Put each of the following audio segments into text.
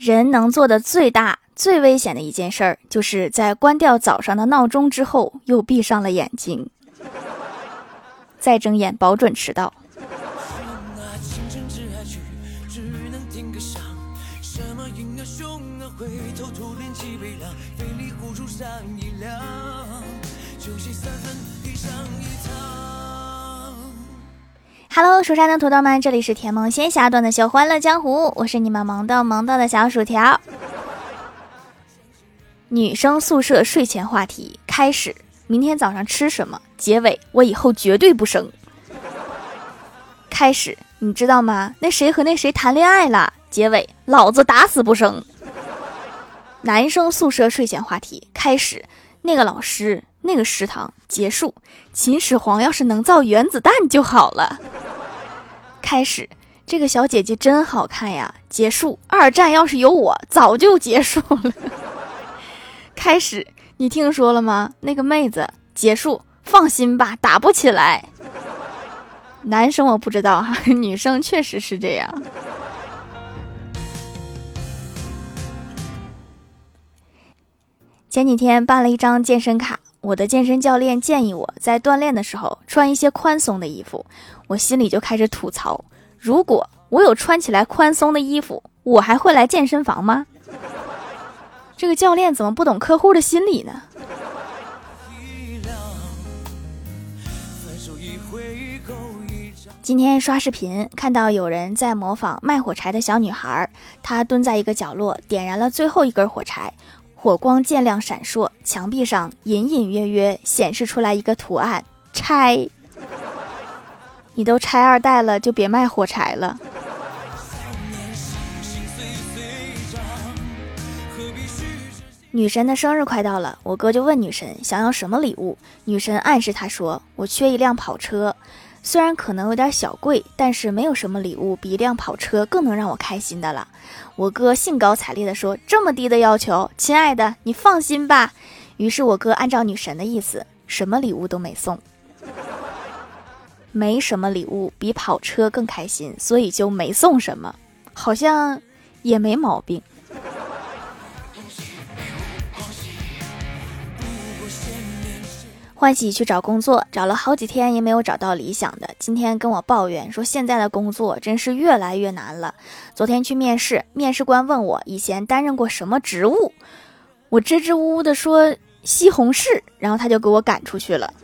人能做的最大、最危险的一件事儿，就是在关掉早上的闹钟之后，又闭上了眼睛。再睁眼，保准迟到。Hello，蜀山的土豆们，这里是甜萌仙侠段的秀欢乐江湖，我是你们萌豆萌豆的小薯条。女生宿舍睡前话题开始：明天早上吃什么？结尾：我以后绝对不生。开始，你知道吗？那谁和那谁谈恋爱了？结尾：老子打死不生。男生宿舍睡前话题开始：那个老师，那个食堂。结束。秦始皇要是能造原子弹就好了。开始，这个小姐姐真好看呀！结束，二战要是有我，早就结束了。开始，你听说了吗？那个妹子。结束，放心吧，打不起来。男生我不知道哈，女生确实是这样。前几天办了一张健身卡，我的健身教练建议我在锻炼的时候穿一些宽松的衣服。我心里就开始吐槽：如果我有穿起来宽松的衣服，我还会来健身房吗？这个教练怎么不懂客户的心理呢？今天刷视频看到有人在模仿卖火柴的小女孩，她蹲在一个角落，点燃了最后一根火柴，火光渐亮闪烁，墙壁上隐隐约约显示出来一个图案：拆。你都拆二代了，就别卖火柴了。女神的生日快到了，我哥就问女神想要什么礼物。女神暗示他说：“我缺一辆跑车，虽然可能有点小贵，但是没有什么礼物比一辆跑车更能让我开心的了。”我哥兴高采烈地说：“这么低的要求，亲爱的，你放心吧。”于是我哥按照女神的意思，什么礼物都没送。没什么礼物比跑车更开心，所以就没送什么，好像也没毛病。欢喜去找工作，找了好几天也没有找到理想的。今天跟我抱怨说，现在的工作真是越来越难了。昨天去面试，面试官问我以前担任过什么职务，我支支吾吾的说西红柿，然后他就给我赶出去了。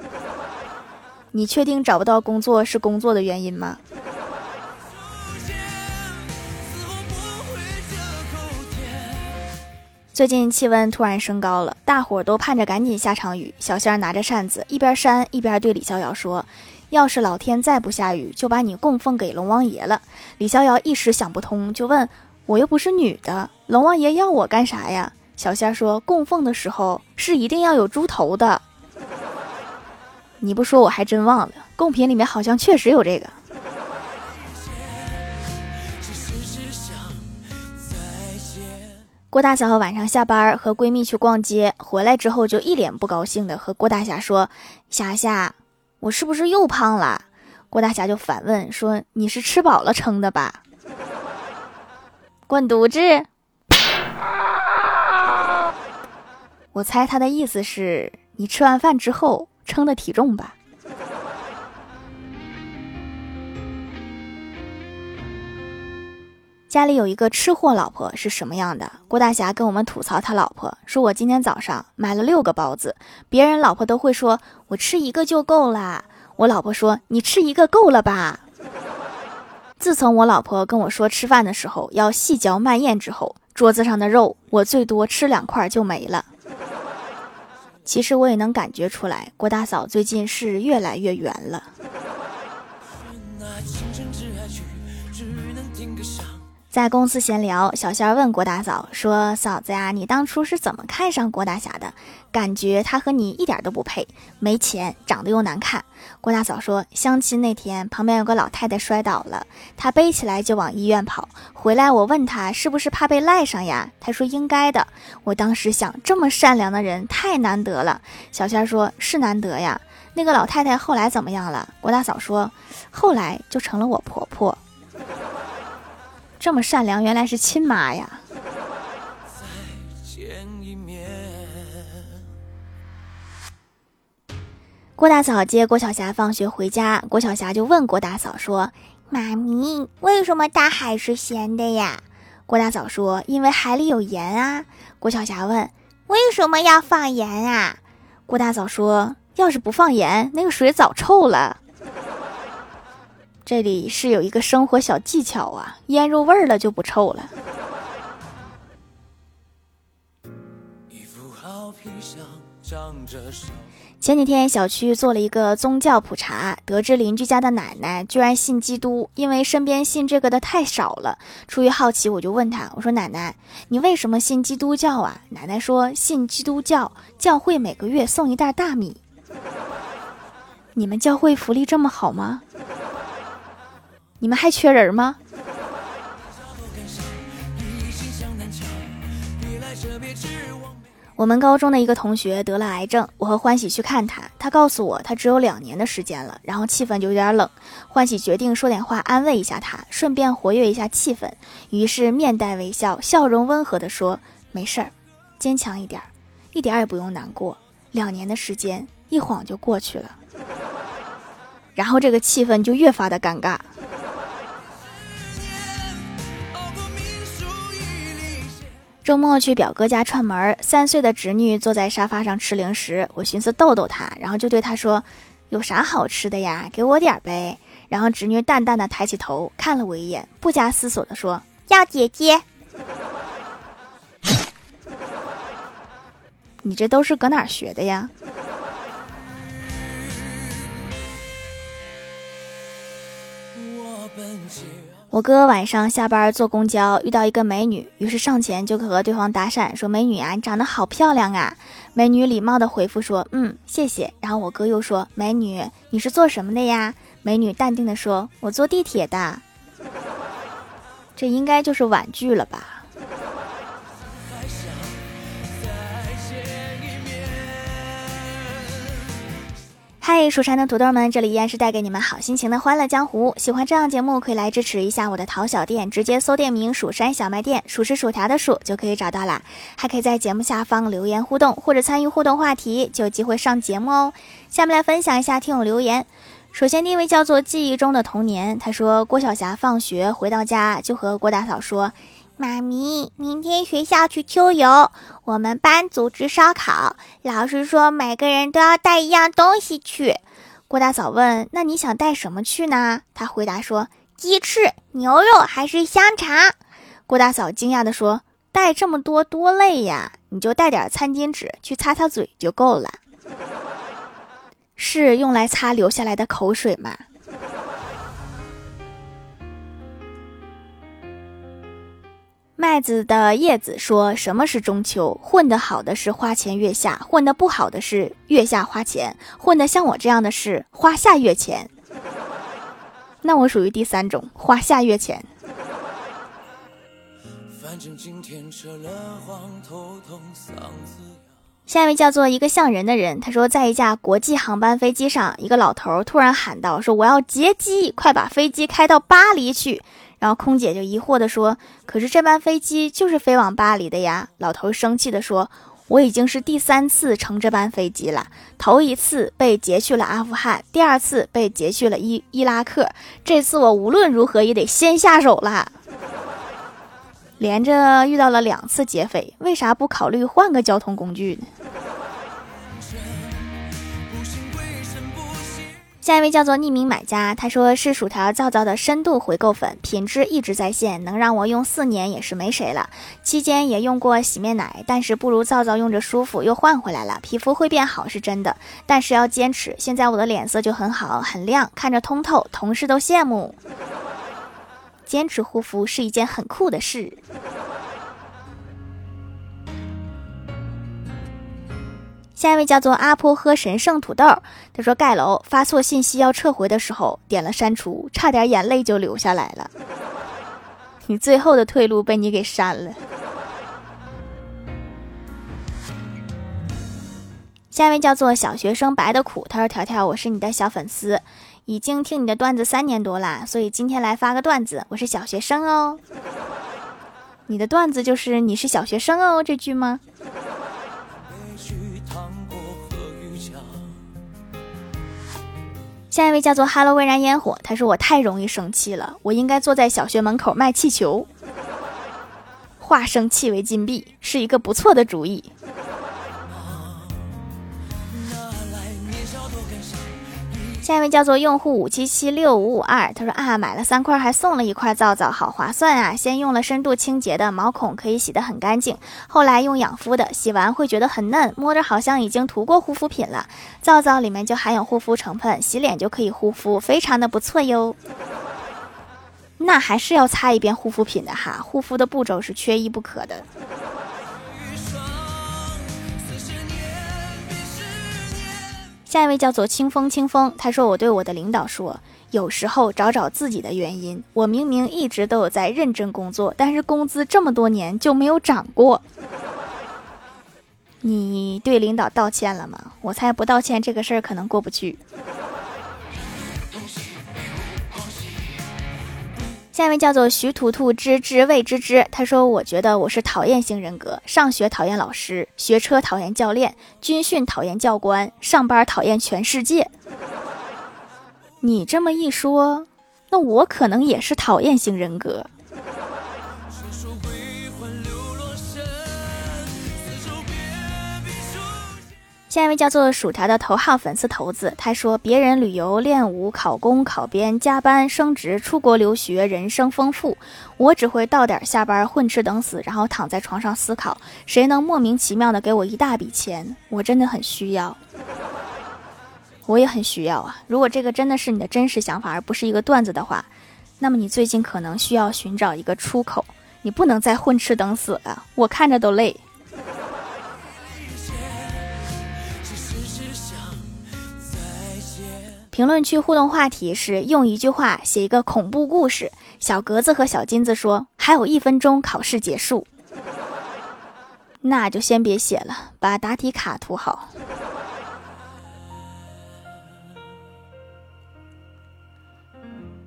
你确定找不到工作是工作的原因吗？最近气温突然升高了，大伙儿都盼着赶紧下场雨。小仙儿拿着扇子，一边扇一边对李逍遥说：“要是老天再不下雨，就把你供奉给龙王爷了。”李逍遥一时想不通，就问：“我又不是女的，龙王爷要我干啥呀？”小仙儿说：“供奉的时候是一定要有猪头的。”你不说我还真忘了，贡品里面好像确实有这个。郭大嫂晚上下班和闺蜜去逛街，回来之后就一脸不高兴的和郭大侠说：“霞霞，我是不是又胖了？”郭大侠就反问说：“你是吃饱了撑的吧？” 滚犊子！我猜他的意思是你吃完饭之后。称的体重吧。家里有一个吃货老婆是什么样的？郭大侠跟我们吐槽他老婆，说我今天早上买了六个包子，别人老婆都会说我吃一个就够了，我老婆说你吃一个够了吧。自从我老婆跟我说吃饭的时候要细嚼慢咽之后，桌子上的肉我最多吃两块就没了。其实我也能感觉出来，郭大嫂最近是越来越圆了。在公司闲聊，小仙儿问郭大嫂说：“嫂子呀，你当初是怎么看上郭大侠的？感觉他和你一点都不配，没钱，长得又难看。”郭大嫂说：“相亲那天，旁边有个老太太摔倒了，他背起来就往医院跑。回来我问他是不是怕被赖上呀？他说应该的。我当时想，这么善良的人太难得了。小仙儿说：是难得呀。那个老太太后来怎么样了？郭大嫂说：后来就成了我婆婆。”这么善良，原来是亲妈呀。郭大嫂接郭晓霞放学回家，郭晓霞就问郭大嫂说，妈咪，为什么大海是咸的呀？郭大嫂说，因为海里有盐啊。郭晓霞问，为什么要放盐啊？郭大嫂说，要是不放盐，那个水早臭了。这里是有一个生活小技巧啊，腌入味儿了就不臭了。前几天小区做了一个宗教普查，得知邻居家的奶奶居然信基督，因为身边信这个的太少了。出于好奇，我就问他：“我说奶奶，你为什么信基督教啊？”奶奶说：“信基督教，教会每个月送一袋大米。”你们教会福利这么好吗？你们还缺人吗？我们高中的一个同学得了癌症，我和欢喜去看他，他告诉我他只有两年的时间了，然后气氛就有点冷。欢喜决定说点话安慰一下他，顺便活跃一下气氛，于是面带微笑，笑容温和的说：“没事儿，坚强一点，一点也不用难过。两年的时间一晃就过去了。”然后这个气氛就越发的尴尬。周末去表哥家串门，三岁的侄女坐在沙发上吃零食，我寻思逗逗她，然后就对她说：“有啥好吃的呀？给我点呗。”然后侄女淡淡的抬起头看了我一眼，不加思索的说：“要姐姐。”你这都是搁哪学的呀？我我哥晚上下班坐公交，遇到一个美女，于是上前就和对方搭讪，说：“美女啊，你长得好漂亮啊！”美女礼貌的回复说：“嗯，谢谢。”然后我哥又说：“美女，你是做什么的呀？”美女淡定的说：“我坐地铁的。”这应该就是婉拒了吧。嗨，蜀山的土豆们，这里依然是带给你们好心情的欢乐江湖。喜欢这样节目，可以来支持一下我的淘小店，直接搜店名“蜀山小卖店”，数是薯条的数就可以找到啦。还可以在节目下方留言互动，或者参与互动话题，就有机会上节目哦。下面来分享一下听友留言。首先第一位叫做记忆中的童年，他说郭晓霞放学回到家就和郭大嫂说。妈咪，明天学校去秋游，我们班组织烧烤，老师说每个人都要带一样东西去。郭大嫂问：“那你想带什么去呢？”他回答说：“鸡翅、牛肉还是香肠？”郭大嫂惊讶地说：“带这么多多累呀，你就带点餐巾纸去擦擦嘴就够了。”是用来擦流下来的口水吗？麦子的叶子说：“什么是中秋？混得好的是花前月下，混得不好的是月下花钱，混得像我这样的是花下月钱。那我属于第三种，花下月钱。”下一位叫做一个像人的人，他说，在一架国际航班飞机上，一个老头突然喊道：“说我要劫机，快把飞机开到巴黎去。”然后空姐就疑惑地说：“可是这班飞机就是飞往巴黎的呀。”老头生气地说：“我已经是第三次乘这班飞机了，头一次被劫去了阿富汗，第二次被劫去了伊伊拉克，这次我无论如何也得先下手了。连着遇到了两次劫匪，为啥不考虑换个交通工具呢？”下一位叫做匿名买家，他说是薯条皂皂的深度回购粉，品质一直在线，能让我用四年也是没谁了。期间也用过洗面奶，但是不如皂皂用着舒服，又换回来了。皮肤会变好是真的，但是要坚持。现在我的脸色就很好，很亮，看着通透，同事都羡慕。坚持护肤是一件很酷的事。下一位叫做阿婆喝神圣土豆，他说盖楼发错信息要撤回的时候，点了删除，差点眼泪就流下来了。你最后的退路被你给删了。下一位叫做小学生白的苦，他说条条我是你的小粉丝，已经听你的段子三年多啦，所以今天来发个段子，我是小学生哦。你的段子就是你是小学生哦这句吗？下一位叫做 “Hello 微燃烟火”，他说我太容易生气了，我应该坐在小学门口卖气球，化生气为金币是一个不错的主意。下一位叫做用户五七七六五五二，他说啊，买了三块还送了一块皂皂，好划算啊！先用了深度清洁的，毛孔可以洗得很干净，后来用养肤的，洗完会觉得很嫩，摸着好像已经涂过护肤品了。皂皂里面就含有护肤成分，洗脸就可以护肤，非常的不错哟。那还是要擦一遍护肤品的哈，护肤的步骤是缺一不可的。下一位叫做清风，清风，他说：“我对我的领导说，有时候找找自己的原因。我明明一直都有在认真工作，但是工资这么多年就没有涨过。你对领导道歉了吗？我猜不道歉，这个事儿可能过不去。”下一位叫做徐图图之之未知之，他说：“我觉得我是讨厌型人格，上学讨厌老师，学车讨厌教练，军训讨厌教官，上班讨厌全世界。”你这么一说，那我可能也是讨厌型人格。下一位叫做薯条的头号粉丝头子，他说：“别人旅游、练武、考公、考编、加班、升职、出国留学，人生丰富。我只会到点下班混吃等死，然后躺在床上思考，谁能莫名其妙的给我一大笔钱？我真的很需要，我也很需要啊！如果这个真的是你的真实想法，而不是一个段子的话，那么你最近可能需要寻找一个出口，你不能再混吃等死了，我看着都累。”评论区互动话题是用一句话写一个恐怖故事。小格子和小金子说：“还有一分钟考试结束，那就先别写了，把答题卡涂好。”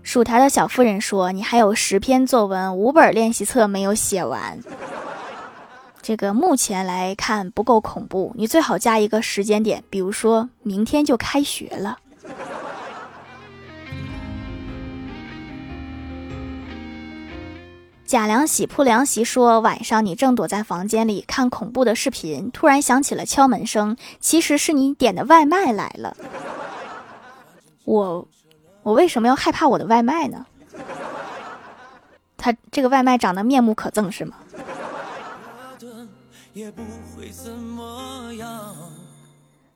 薯条的小夫人说：“你还有十篇作文、五本练习册没有写完，这个目前来看不够恐怖，你最好加一个时间点，比如说明天就开学了。”贾凉喜铺凉席说：“晚上你正躲在房间里看恐怖的视频，突然响起了敲门声，其实是你点的外卖来了。我，我为什么要害怕我的外卖呢？他这个外卖长得面目可憎是吗？”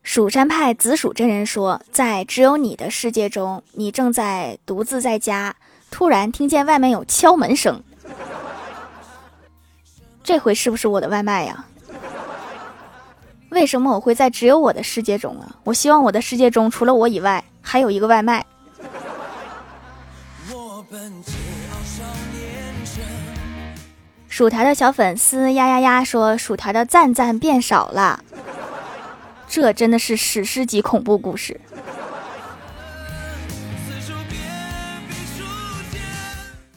蜀山派紫薯真人说：“在只有你的世界中，你正在独自在家，突然听见外面有敲门声。”这回是不是我的外卖呀？为什么我会在只有我的世界中啊？我希望我的世界中除了我以外，还有一个外卖。薯条的小粉丝呀呀呀说，薯条的赞赞变少了，这真的是史诗级恐怖故事。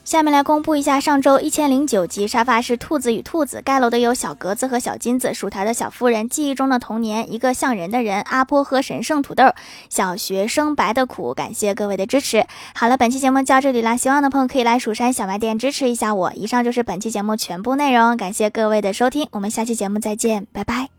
下面来公布一下上周一千零九集沙发是兔子与兔子盖楼的有小格子和小金子，薯条的小夫人，记忆中的童年，一个像人的人，阿波和神圣土豆，小学生白的苦，感谢各位的支持。好了，本期节目就到这里啦，喜欢的朋友可以来蜀山小卖店支持一下我。以上就是本期节目全部内容，感谢各位的收听，我们下期节目再见，拜拜。